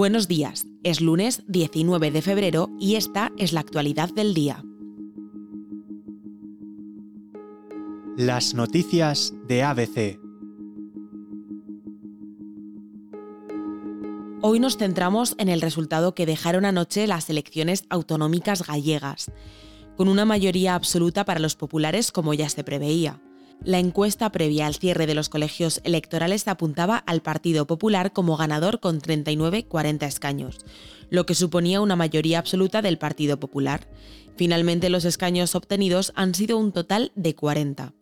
Buenos días, es lunes 19 de febrero y esta es la actualidad del día. Las noticias de ABC. Hoy nos centramos en el resultado que dejaron anoche las elecciones autonómicas gallegas, con una mayoría absoluta para los populares como ya se preveía. La encuesta previa al cierre de los colegios electorales apuntaba al Partido Popular como ganador con 39-40 escaños, lo que suponía una mayoría absoluta del Partido Popular. Finalmente los escaños obtenidos han sido un total de 40.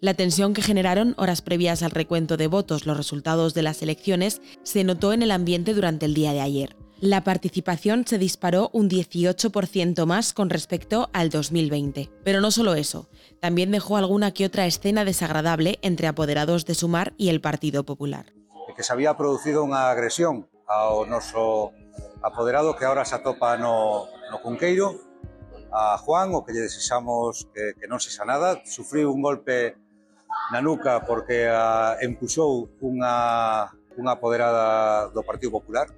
La tensión que generaron horas previas al recuento de votos los resultados de las elecciones se notó en el ambiente durante el día de ayer la participación se disparó un 18% más con respecto al 2020. Pero no solo eso, también dejó alguna que otra escena desagradable entre apoderados de Sumar y el Partido Popular. Que se había producido una agresión ao noso apoderado que ahora se atopa no, no Cunqueiro, a Juan, o que lle desexamos que, que non se xa nada, sufriu un golpe na nuca porque a, empuxou unha, unha Partido Popular,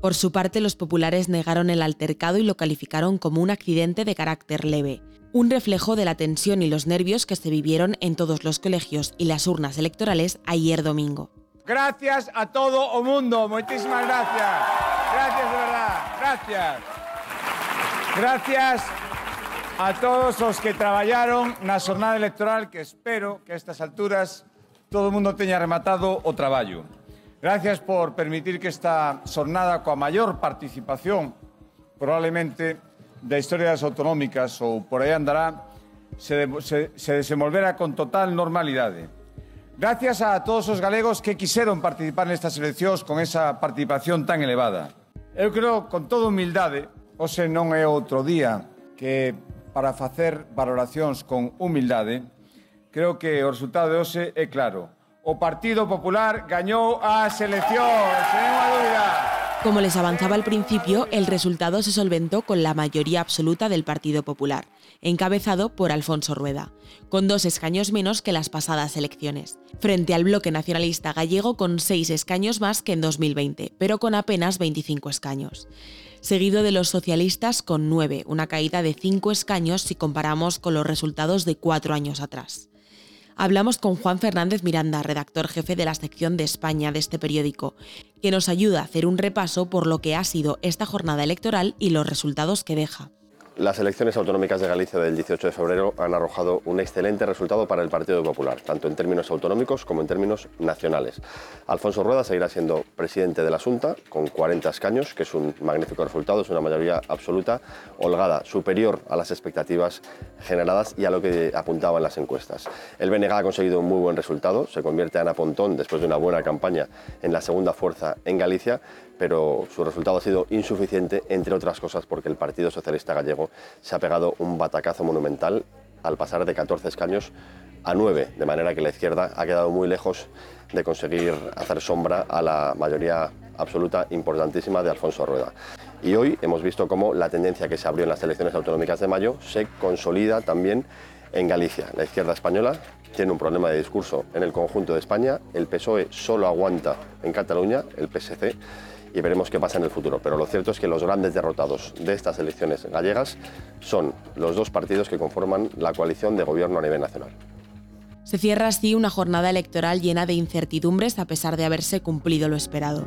por su parte, los populares negaron el altercado y lo calificaron como un accidente de carácter leve, un reflejo de la tensión y los nervios que se vivieron en todos los colegios y las urnas electorales ayer domingo. Gracias a todo el mundo, muchísimas gracias. Gracias de verdad, gracias. Gracias a todos los que trabajaron la jornada electoral que espero que a estas alturas todo el mundo tenga rematado o trabajo. Gracias por permitir que esta xornada coa maior participación probablemente da historia das autonómicas ou por aí andará se, de, se, se desenvolvera con total normalidade. Gracias a todos os galegos que quixeron participar nestas eleccións con esa participación tan elevada. Eu creo, con toda humildade, hoxe non é outro día que para facer valoracións con humildade, creo que o resultado de hoxe é claro. O Partido Popular gañó a selección. Como les avanzaba al principio, el resultado se solventó con la mayoría absoluta del Partido Popular, encabezado por Alfonso Rueda, con dos escaños menos que las pasadas elecciones, frente al bloque nacionalista gallego con seis escaños más que en 2020, pero con apenas 25 escaños. Seguido de los socialistas con nueve, una caída de cinco escaños si comparamos con los resultados de cuatro años atrás hablamos con Juan Fernández Miranda, redactor jefe de la sección de España de este periódico, que nos ayuda a hacer un repaso por lo que ha sido esta jornada electoral y los resultados que deja. Las elecciones autonómicas de Galicia del 18 de febrero han arrojado un excelente resultado para el Partido Popular, tanto en términos autonómicos como en términos nacionales. Alfonso Rueda seguirá siendo presidente de la Junta con 40 escaños, que es un magnífico resultado, es una mayoría absoluta, holgada, superior a las expectativas generadas y a lo que apuntaban las encuestas. El BNG ha conseguido un muy buen resultado, se convierte Ana Pontón, después de una buena campaña, en la segunda fuerza en Galicia, pero su resultado ha sido insuficiente, entre otras cosas porque el Partido Socialista Gallego se ha pegado un batacazo monumental al pasar de 14 escaños a 9, de manera que la izquierda ha quedado muy lejos de conseguir hacer sombra a la mayoría absoluta importantísima de Alfonso Rueda. Y hoy hemos visto cómo la tendencia que se abrió en las elecciones autonómicas de mayo se consolida también en Galicia. La izquierda española tiene un problema de discurso en el conjunto de España, el PSOE solo aguanta en Cataluña, el PSC, y veremos qué pasa en el futuro. Pero lo cierto es que los grandes derrotados de estas elecciones gallegas son los dos partidos que conforman la coalición de gobierno a nivel nacional. Se cierra así una jornada electoral llena de incertidumbres a pesar de haberse cumplido lo esperado.